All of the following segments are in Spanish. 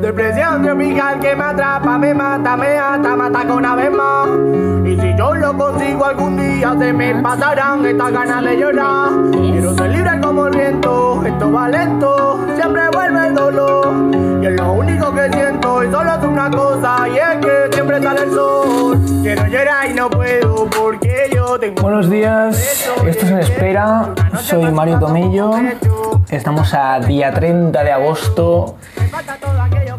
Depresión tropical que me atrapa, me mata, me ata, me ataca una vez más. Y si yo lo consigo algún día, se me pasarán estas ganas de llorar. Quiero ser libre como el viento, esto va lento, siempre vuelve el dolor. Y es lo único que siento, y solo es una cosa, y es que siempre sale el sol. Quiero llorar y no puedo, porque yo tengo. Buenos días, esto es en espera. Soy Mario Tomillo. Estamos a día 30 de agosto.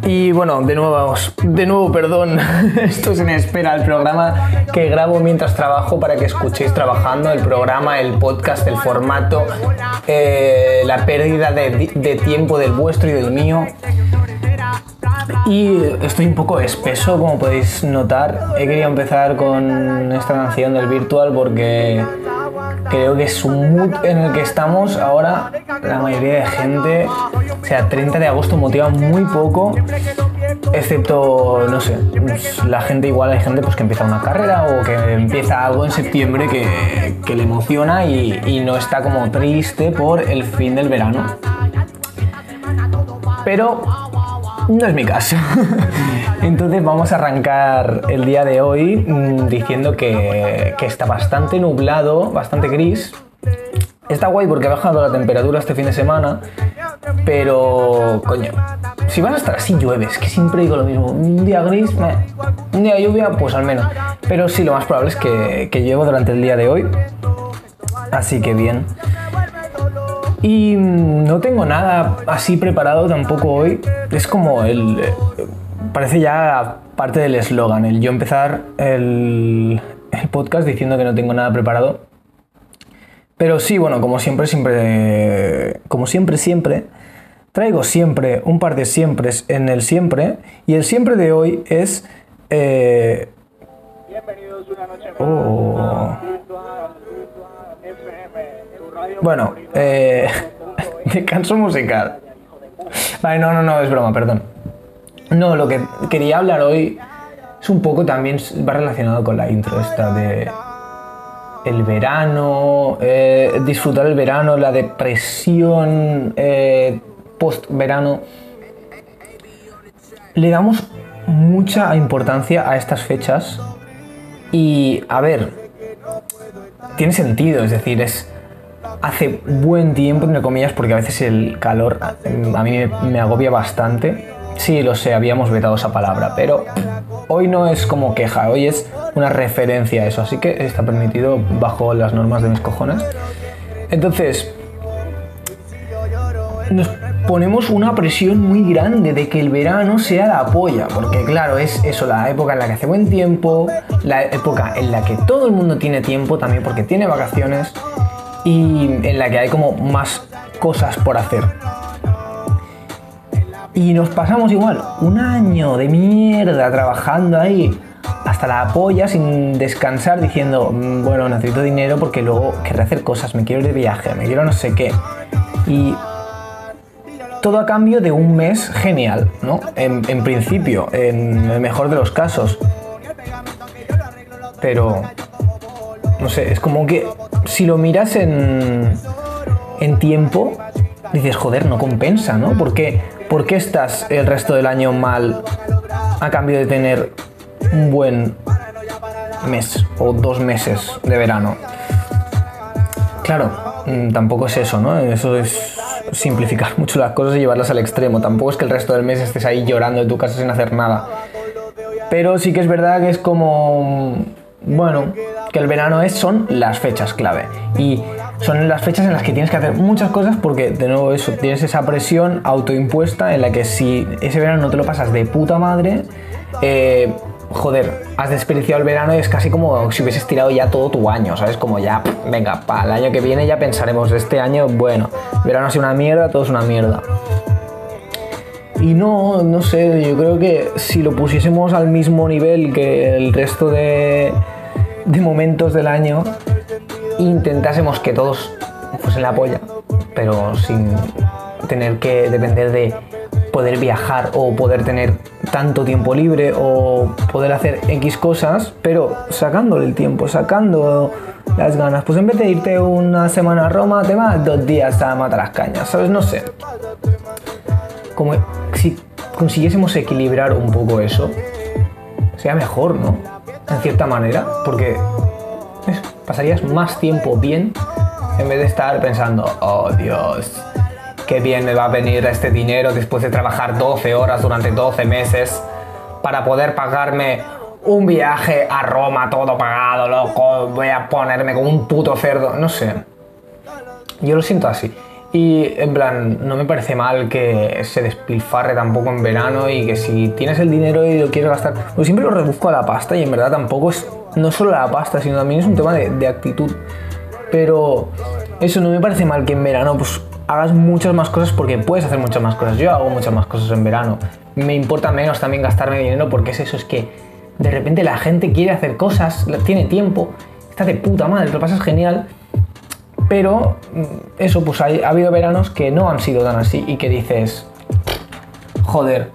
Y bueno, de nuevo, de nuevo, perdón, esto es en espera, el programa que grabo mientras trabajo para que escuchéis trabajando, el programa, el podcast, el formato, eh, la pérdida de, de tiempo del vuestro y del mío. Y estoy un poco espeso, como podéis notar. He querido empezar con esta canción del Virtual porque creo que es un mood en el que estamos ahora. La mayoría de gente, o sea, 30 de agosto motiva muy poco, excepto, no sé, la gente igual hay gente pues que empieza una carrera o que empieza algo en septiembre que, que le emociona y no está como triste por el fin del verano. Pero no es mi caso. Entonces vamos a arrancar el día de hoy mm, diciendo que, que, está bastante nublado, bastante gris. Está guay porque ha bajado la temperatura este fin de semana, pero coño, si van a estar así llueve, es que siempre digo lo mismo. Un día gris, un día lluvia, pues al menos. Pero sí, lo más probable es que, que durante el día de hoy. Así que bien. Y no tengo nada así preparado tampoco hoy. Es como el. Parece ya parte del eslogan, el yo empezar el, el, podcast diciendo que no tengo nada preparado. Pero sí, bueno, como siempre, siempre. Como siempre, siempre. Traigo siempre un par de siempres en el siempre. Y el siempre de hoy es. Eh, Bienvenidos una noche más. Oh. Bueno, eh, descanso musical. Vale, no, no, no, es broma, perdón. No, lo que quería hablar hoy es un poco también, va relacionado con la intro esta de el verano, eh, disfrutar el verano, la depresión eh, post-verano. Le damos mucha importancia a estas fechas y, a ver, tiene sentido, es decir, es hace buen tiempo, entre comillas, porque a veces el calor a mí me, me, agobia bastante. Sí, lo sé, habíamos vetado esa palabra, pero hoy no es como queja, hoy es una referencia a eso, así que está permitido bajo las normas de mis cojones. Entonces, nos ponemos una presión muy grande de que el verano sea la polla, porque claro, es eso, la época en la que hace buen tiempo, la época en la que todo el mundo tiene tiempo también porque tiene vacaciones y en la que hay como más cosas por hacer. Y nos pasamos igual un año de mierda trabajando ahí hasta la polla sin descansar diciendo, bueno, necesito dinero porque luego querré hacer cosas, me quiero ir de viaje, me quiero no sé qué. Y todo a cambio de un mes genial, ¿no? En, en principio, en el mejor de los casos. Pero, no sé, es como que si lo miras en, en tiempo, dices, joder, no compensa, ¿no? ¿Por qué, ¿Por qué estás el resto del año mal a cambio de tener un buen mes o dos meses de verano? Claro, tampoco es eso, ¿no? Eso es simplificar mucho las cosas y llevarlas al extremo. Tampoco es que el resto del mes estés ahí llorando en tu casa sin hacer nada. Pero sí que es verdad que es como, bueno, que el verano es, son las fechas clave. Y son las fechas en las que tienes que hacer muchas cosas porque, de nuevo, eso, tienes esa presión autoimpuesta en la que si ese verano no te lo pasas de puta madre, eh, joder, has desperdiciado el verano y es casi como si hubieses tirado ya todo tu año, ¿sabes? Como ya, venga, para el año que viene ya pensaremos, este año, bueno, verano ha sido una mierda, todo es una mierda. Y no, no sé, yo creo que si lo pusiésemos al mismo nivel que el resto de, de momentos del año, intentásemos que todos fuesen la polla, pero sin tener que depender de poder viajar o poder tener tanto tiempo libre o poder hacer X cosas, pero sacándole el tiempo, sacando las ganas. Pues en vez de irte una semana a Roma, te vas dos días a matar las cañas, ¿sabes? No sé. Como consiguiésemos equilibrar un poco eso, sería mejor, ¿no? En cierta manera, porque pasarías más tiempo bien en vez de estar pensando, oh Dios, qué bien me va a venir este dinero después de trabajar 12 horas durante 12 meses para poder pagarme un viaje a Roma todo pagado, loco, voy a ponerme como un puto cerdo, no sé. Yo lo siento así. Y en plan, no me parece mal que se despilfarre tampoco en verano y que si tienes el dinero y lo quieres gastar, pues siempre lo reduzco a la pasta y en verdad tampoco es no solo la pasta, sino también es un tema de, de actitud. Pero eso no me parece mal que en verano pues hagas muchas más cosas porque puedes hacer muchas más cosas. Yo hago muchas más cosas en verano. Me importa menos también gastarme dinero porque es eso, es que de repente la gente quiere hacer cosas, tiene tiempo, está de puta madre, lo pasas genial pero mm, eso, pues ha, habido veranos que no han sido tan así y que dices, joder,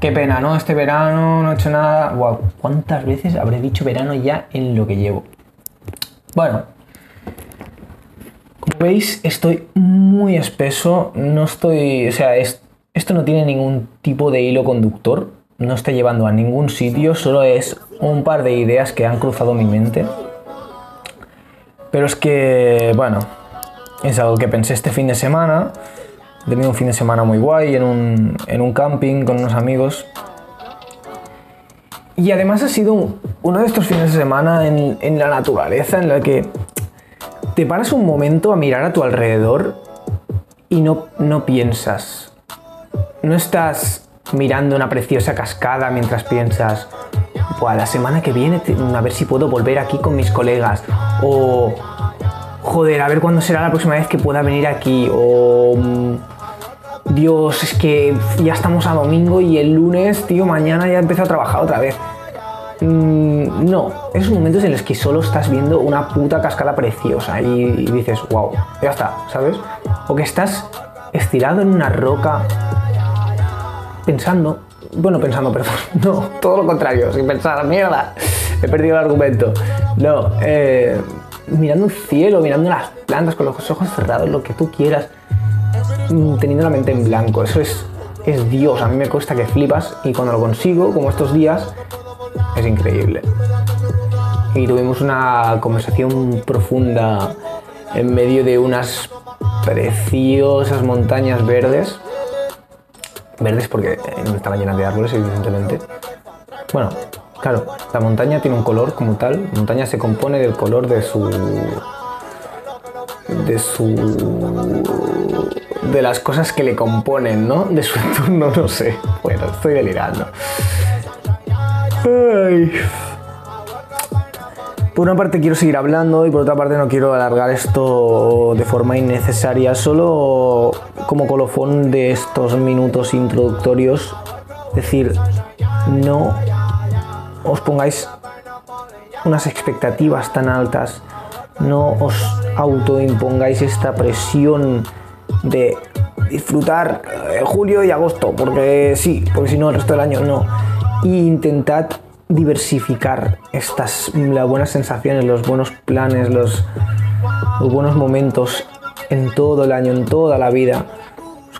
qué pena, ¿no? Este verano no he hecho nada. Wow, ¿cuántas veces habré dicho verano ya en lo que llevo? Bueno, como veis, estoy muy espeso, no estoy, o sea, esto no tiene ningún tipo de hilo conductor, no está llevando a ningún sitio, solo es un par de ideas que han cruzado mi mente. Pero es que, bueno, es algo que pensé este fin de semana. He tenido un fin de semana muy guay en un, en un camping con unos amigos. Y además ha sido uno de estos fines de semana en, en la naturaleza en la que te paras un momento a mirar a tu alrededor y no, no piensas. No estás mirando una preciosa cascada mientras piensas, la semana que viene a ver si puedo volver aquí con mis colegas. O joder, a ver cuándo será la próxima vez que pueda venir aquí. O mm, Dios, es que ya estamos a domingo y el lunes, tío, mañana ya empiezo a trabajar otra vez. Mm, no, esos momentos en los que solo estás viendo una puta cascada preciosa y, dices, wow, ya está, ¿sabes? O que estás estirado en una roca pensando, bueno, pensando, perdón, no, todo lo contrario, sin pensar, mierda, he perdido el argumento. No, eh mirando el cielo, mirando las plantas con los ojos cerrados, lo que tú quieras, mm, teniendo la mente en blanco. Eso es, es Dios. A mí me cuesta que flipas y cuando lo consigo, como estos días, es increíble. Y tuvimos una conversación profunda en medio de unas preciosas montañas verdes. Verdes porque no estaban llenas de árboles, evidentemente. Bueno, Claro, la montaña tiene un color como tal. La montaña se compone del color de su. de su. de las cosas que le componen, ¿no? De su entorno, no sé. Bueno, estoy delirando. Por una parte quiero seguir hablando y por otra parte no quiero alargar esto de forma innecesaria, solo como colofón de estos minutos introductorios, decir, no os pongáis unas expectativas tan altas, no os autoimpongáis esta presión de disfrutar eh, julio y agosto, porque sí, porque si no el resto del año no. Y intentad diversificar estas las buenas sensaciones, los buenos planes, los buenos momentos en todo el año, en toda la vida.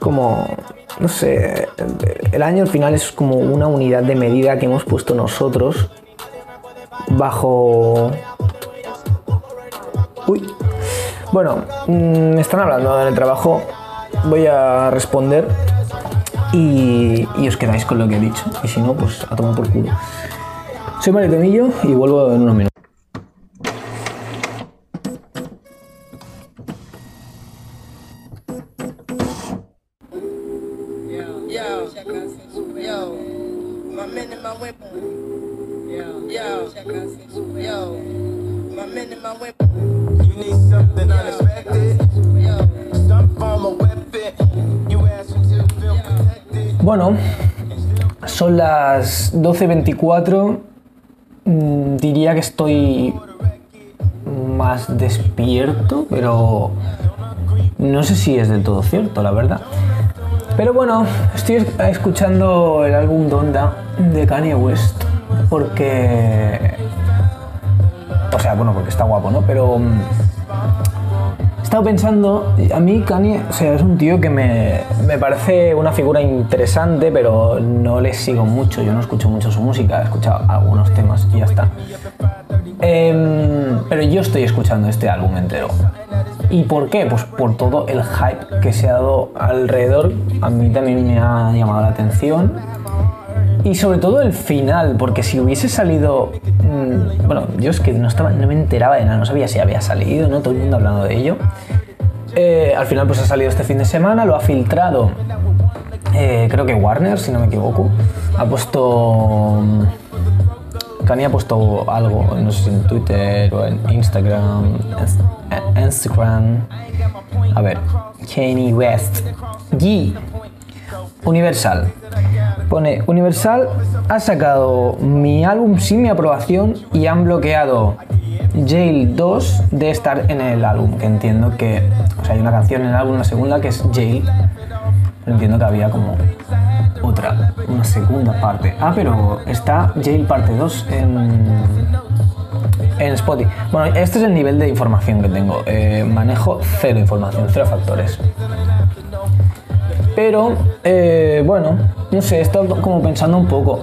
Como no sé, el año al final es como una unidad de medida que hemos puesto nosotros bajo... Uy. Bueno, me mm, están hablando en el trabajo, voy a responder y, os quedáis con lo que he dicho. Y si no, pues a tomar por culo. Soy Mario Temillo y vuelvo en unos minutos. Son las 12.24. Mm, diría que estoy más despierto, pero no sé si es del todo cierto, la verdad. Pero bueno, estoy escuchando el álbum Donda de Kanye West porque... O sea, bueno, porque está guapo, ¿no? Pero mm, estado pensando, a mí Kanye, o sea, es un tío que me, me parece una figura interesante, pero no le sigo mucho, yo no escucho mucho su música, he escuchado algunos temas y ya está. Em, pero yo estoy escuchando este álbum entero. ¿Y por qué? Pues por todo el hype que se ha dado alrededor. A mí también me ha llamado la atención. Y sobre todo el final, porque si hubiese salido... mm, bueno, yo es que no, estaba, no me enteraba de nada, no sabía si había salido, ¿no? Todo el mundo hablando de ello. Eh, al final pues ha salido este fin de semana, lo ha filtrado, eh, creo que Warner, si no me equivoco. Ha puesto... mm, Kanye ha puesto algo, no sé si en Twitter o en Instagram. Ins- Instagram. A ver, Kanye West. G. Universal. Pone, Universal ha sacado mi álbum sin mi aprobación y han bloqueado Jail 2 de estar en el álbum. Que entiendo que, o sea, hay una canción en el álbum, una segunda que es Jail. Pero entiendo que había como otra, una segunda parte. Ah, pero está Jail parte 2 en, en Spotify. Bueno, este es el nivel de información que tengo. Eh, manejo cero información, cero factores. Pero, eh, bueno, no sé, he estado como pensando un poco.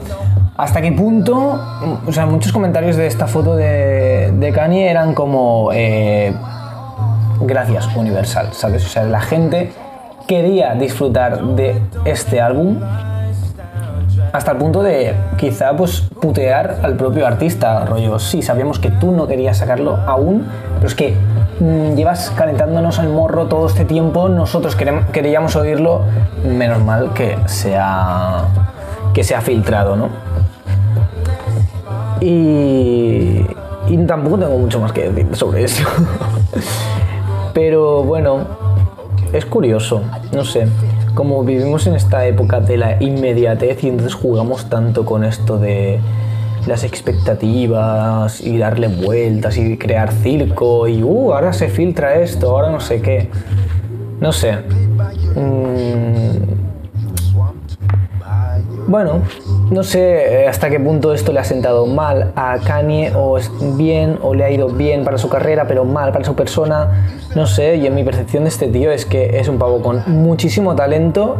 ¿Hasta qué punto? O sea, muchos comentarios de esta foto de, de Kanye eran como. eh, gracias, Universal, ¿sabes? O sea, la gente quería disfrutar de este álbum hasta el punto de quizá pues putear al propio artista, rollo, sí, sabíamos que tú no querías sacarlo aún, pero es que llevas calentándonos el morro todo este tiempo, nosotros queríamos oírlo, menos mal que se ha, que se ha filtrado, ¿no? Y, y tampoco tengo mucho más que decir sobre eso. Pero bueno, es curioso, no sé. Como vivimos en esta época de la inmediatez y entonces jugamos tanto con esto de las expectativas y darle vueltas y crear circo y uh, ahora se filtra esto, ahora no sé qué. No sé. Mm, bueno, no sé eh, hasta qué punto esto le ha sentado mal a Kanye o es bien o le ha ido bien para su carrera pero mal para su persona. No sé, y en mi percepción de este tío es que es un pavo con muchísimo talento,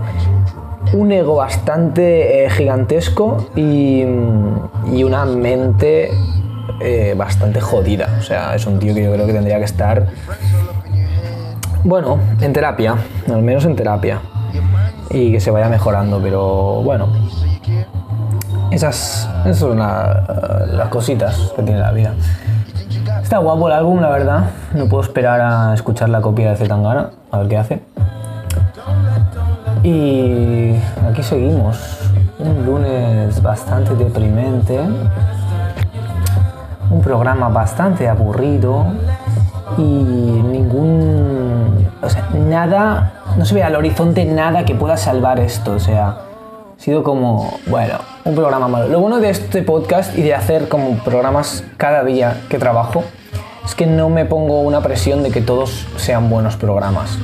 un ego bastante eh, gigantesco y, mm, y una mente eh, bastante jodida. O sea, es un tío que yo creo que tendría que estar, bueno, en terapia, al menos en terapia y que se vaya mejorando, pero bueno, esas, esas son la- las cositas que tiene la vida. Está guapo el álbum, la verdad. No puedo esperar a escuchar la copia de Zetangana, a ver qué hace. Y aquí seguimos. Un lunes bastante deprimente. Un programa bastante aburrido. Y ningún. O sea, nada. No se ve al horizonte nada que pueda salvar esto. O sea, ha sido como. Bueno, un programa malo. Lo bueno de este podcast y de hacer como programas cada día que trabajo es que no me pongo una presión de que todos sean buenos programas.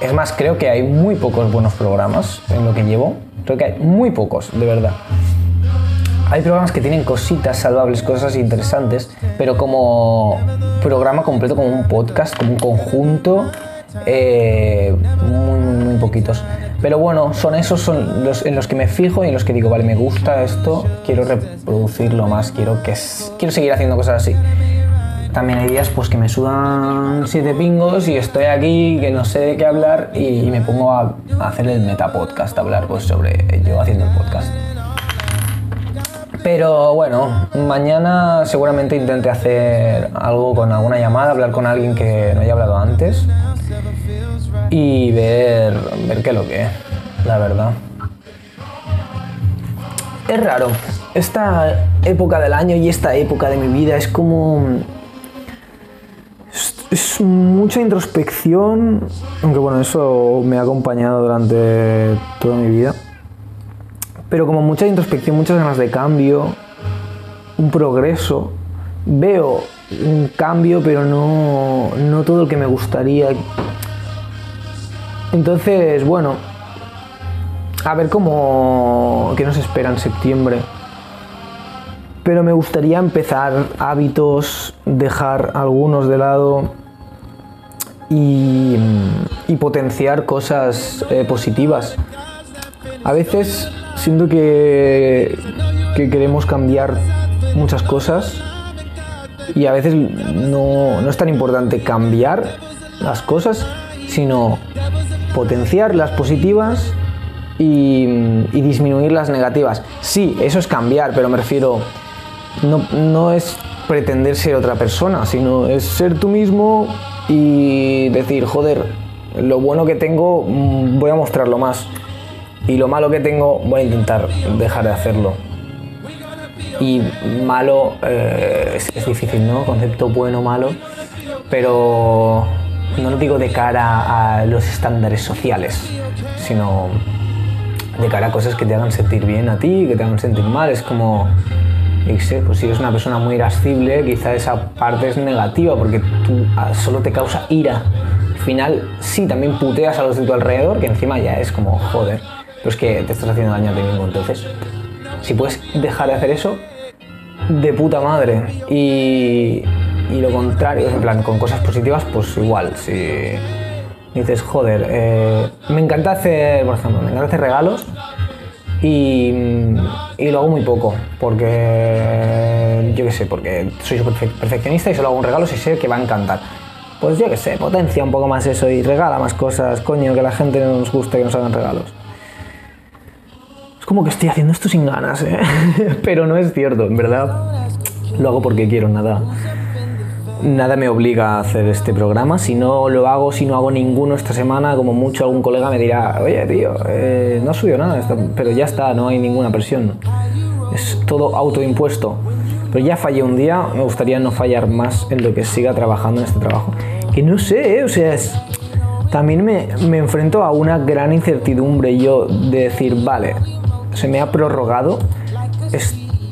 Es más, creo que hay muy pocos buenos programas en lo que llevo. Creo que hay muy pocos, de verdad. Hay programas que tienen cositas salvables, cosas interesantes, pero como programa completo, como un podcast, como un conjunto, eh, muy, muy, muy poquitos. Pero bueno, son esos son los en los que me fijo y en los que digo, vale, me gusta esto, quiero reproducirlo más, quiero, que, quiero seguir haciendo cosas así. También hay días pues que me sudan siete pingos y estoy aquí que no sé de qué hablar y, me pongo a, a hacer el metapodcast, a hablar pues sobre yo haciendo el podcast. Pero bueno, mañana seguramente intente hacer algo con alguna llamada, hablar con alguien que no haya hablado antes y ver, ver qué es lo que es, la verdad. Es raro. Esta época del año y esta época de mi vida es como es, mucha introspección, aunque bueno, eso me ha acompañado durante toda mi vida. Pero como mucha introspección, muchas ganas de cambio, un progreso. Veo un cambio, pero no, no todo el que me gustaría. Entonces, bueno, a ver cómo que nos espera en septiembre. Pero me gustaría empezar hábitos, dejar algunos de lado y, y potenciar cosas eh, positivas. A veces siento que, que queremos cambiar muchas cosas y a veces no, no es tan importante cambiar las cosas, sino potenciar las positivas y, y disminuir las negativas. Sí, eso es cambiar, pero me refiero, no, no es pretender ser otra persona, sino es ser tú mismo y decir, joder, lo bueno que tengo mm, voy a mostrarlo más y lo malo que tengo voy a intentar dejar de hacerlo. Y malo eh, es, es difícil, ¿no? Concepto bueno, malo, pero no lo digo de cara a los estándares sociales, sino de cara a cosas que te hagan sentir bien a ti, que te hagan sentir mal. Es como, qué sé, pues si eres una persona muy irascible, quizá esa parte es negativa porque tú ah, solo te causa ira. Al final, sí, también puteas a los de tu alrededor, que encima ya es como, joder, pero es que te estás haciendo daño a ti mismo. Entonces, si puedes dejar de hacer eso, de puta madre. Y, y lo contrario, en plan, con cosas positivas, pues igual, si dices, joder, eh, me encanta hacer, por ejemplo, me encanta hacer regalos y, y lo hago muy poco, porque yo qué sé, porque soy perfeccionista y solo hago un regalo si sé que va a encantar. Pues yo qué sé, potencia un poco más eso y regala más cosas, coño, que la gente nos guste que nos hagan regalos. Es como que estoy haciendo esto sin ganas, ¿eh? pero no es cierto, en verdad. Lo hago porque quiero, nada. Nada me obliga a hacer este programa. Si no lo hago, si no hago ninguno esta semana, como mucho algún colega me dirá, oye tío, eh, no subido nada, pero ya está, no hay ninguna presión. Es todo autoimpuesto. Pero ya fallé un día, me gustaría no fallar más en lo que siga trabajando en este trabajo. Que no sé, ¿eh? o sea, es, también me, me enfrento a una gran incertidumbre yo de decir, vale, se me ha prorrogado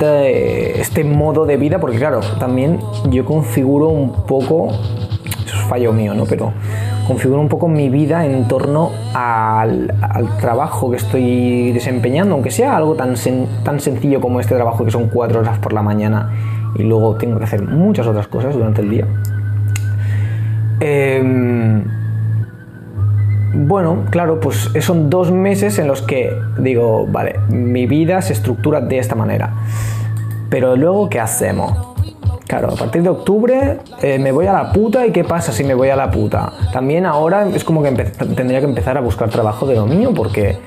este modo de vida, porque claro, también yo configuro un poco, eso es fallo mío, ¿no? Pero configuro un poco mi vida en torno al, trabajo que estoy desempeñando, aunque sea algo tan, tan sencillo como este trabajo que son cuatro horas por la mañana y luego tengo que hacer muchas otras cosas durante el día. Em, bueno, claro, pues son dos meses en los que digo, vale, mi vida se estructura de esta manera. Pero luego, ¿qué hacemos? Claro, a partir de octubre eh, me voy a la puta y ¿qué pasa si me voy a la puta? También ahora es como que tendría que empezar a buscar trabajo de lo mío porque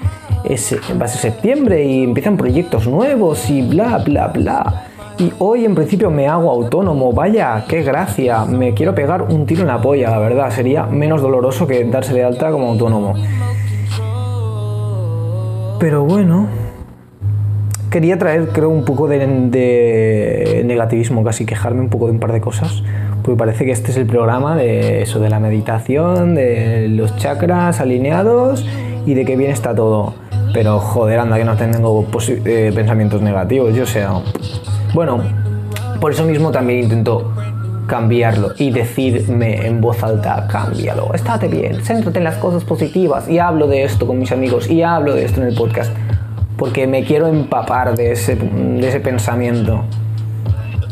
va a ser septiembre y empiezan proyectos nuevos y bla, bla, bla. Y hoy en principio me hago autónomo, vaya, qué gracia, me quiero pegar un tiro en la polla, la verdad, sería menos doloroso que darse de alta como autónomo. Pero bueno, quería traer, creo, un poco de, negativismo, casi quejarme un poco de un par de cosas, porque parece que este es el programa de eso, de la meditación, de los chakras alineados y de que bien está todo. Pero joder, anda que no tengo eh, pensamientos negativos, yo sé. Bueno, por eso mismo también intento cambiarlo y decirme en voz alta, cámbialo, estate bien, céntrate en las cosas positivas y hablo de esto con mis amigos y hablo de esto en el podcast porque me quiero empapar de ese, de ese pensamiento.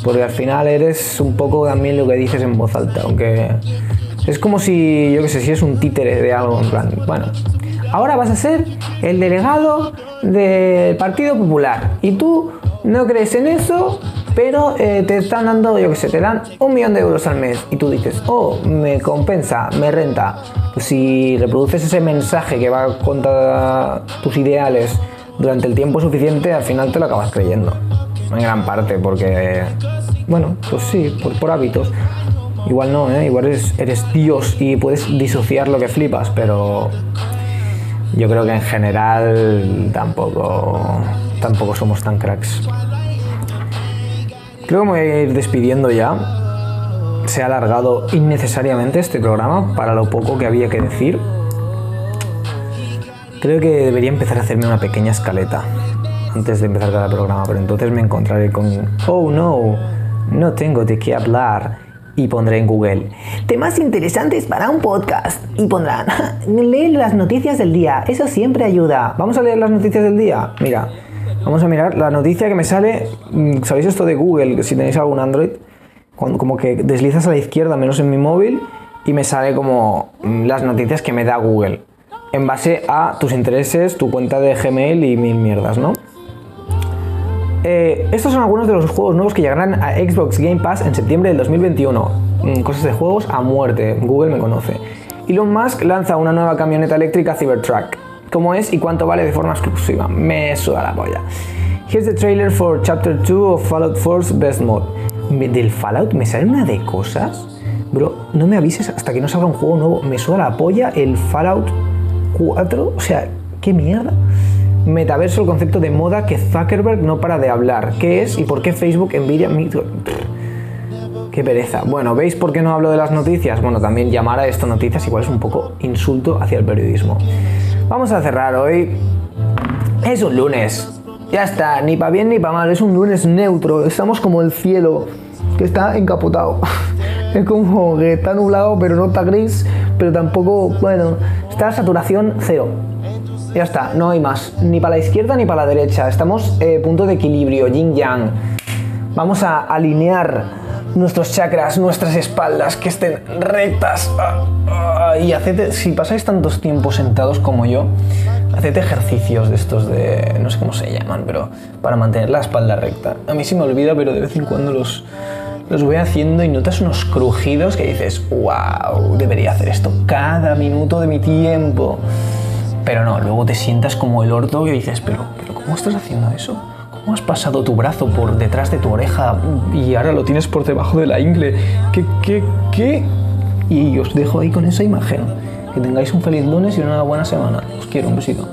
Porque al final eres un poco también lo que dices en voz alta, aunque es como si, yo qué sé, si es un títere de algo, en plan, bueno, ahora vas a ser el delegado del Partido Popular y tú no crees en eso, pero eh, te están dando, yo qué sé, te dan un millón de euros al mes y tú dices, oh, me compensa, me renta. Pues si reproduces ese mensaje que va contra tus ideales durante el tiempo suficiente, al final te lo acabas creyendo. En gran parte, porque, bueno, pues sí, por, por hábitos. Igual no, ¿eh? igual eres, eres Dios y puedes disociar lo que flipas, pero yo creo que en general tampoco, tampoco somos tan cracks. Creo que me voy a ir despidiendo ya. Se ha alargado innecesariamente este programa para lo poco que había que decir. Creo que debería empezar a hacerme una pequeña escaleta antes de empezar cada programa, pero entonces me encontraré con, oh no, no tengo de qué hablar y pondré en Google temas interesantes para un podcast y pondrán, lee las noticias del día, eso siempre ayuda. Vamos a leer las noticias del día. Mira, vamos a mirar la noticia que me sale, mm, ¿sabéis esto de Google? Si tenéis algún Android, cuando como que deslizas a la izquierda, menos en mi móvil, y me sale como mm, las noticias que me da Google en base a tus intereses, tu cuenta de Gmail y mil mierdas, ¿no? Eh, estos son algunos de los juegos nuevos que llegarán a Xbox Game Pass en septiembre del 2021. Mm, cosas de juegos a muerte, Google me conoce. Elon Musk lanza una nueva camioneta eléctrica Cybertruck. ¿Cómo es y cuánto vale de forma exclusiva? Me suda la polla. Here's the trailer for Chapter 2 of Fallout 4's Best Mod. Del Fallout me sale una de cosas. Bro, no me avises hasta que no salga un juego nuevo. Me suda la polla el Fallout 4. O sea, ¿qué mierda? Metaverso, el concepto de moda que Zuckerberg no para de hablar. ¿Qué es y por qué Facebook envidia. Qué pereza. Bueno, ¿veis por qué no hablo de las noticias? Bueno, también llamar a esto noticias igual es un poco insulto hacia el periodismo. Vamos a cerrar hoy. Es un lunes. Ya está, ni para bien ni para mal. Es un lunes neutro. Estamos como el cielo que está encapotado. Es como que está nublado, pero no está gris, pero tampoco, bueno, está saturación cero. Ya está, no hay más. Ni para la izquierda ni para la derecha. Estamos eh, punto de equilibrio, yin yang. Vamos a alinear nuestros chakras, nuestras espaldas, que estén rectas. Ah, ah, y haced, si pasáis tantos tiempos sentados como yo, haced ejercicios de estos de, no sé cómo se llaman, pero para mantener la espalda recta. A mí se me olvida, pero de vez en cuando los, los voy haciendo y notas unos crujidos que dices, wow, debería hacer esto cada minuto de mi tiempo. Pero no, luego te sientas como el orto y dices, pero, pero ¿cómo estás haciendo eso? ¿Cómo has pasado tu brazo por detrás de tu oreja y ahora lo tienes por debajo de la ingle? ¿Qué, qué, qué? Y os dejo ahí con esa imagen. Que tengáis un feliz lunes y una buena semana. Os quiero, un besito.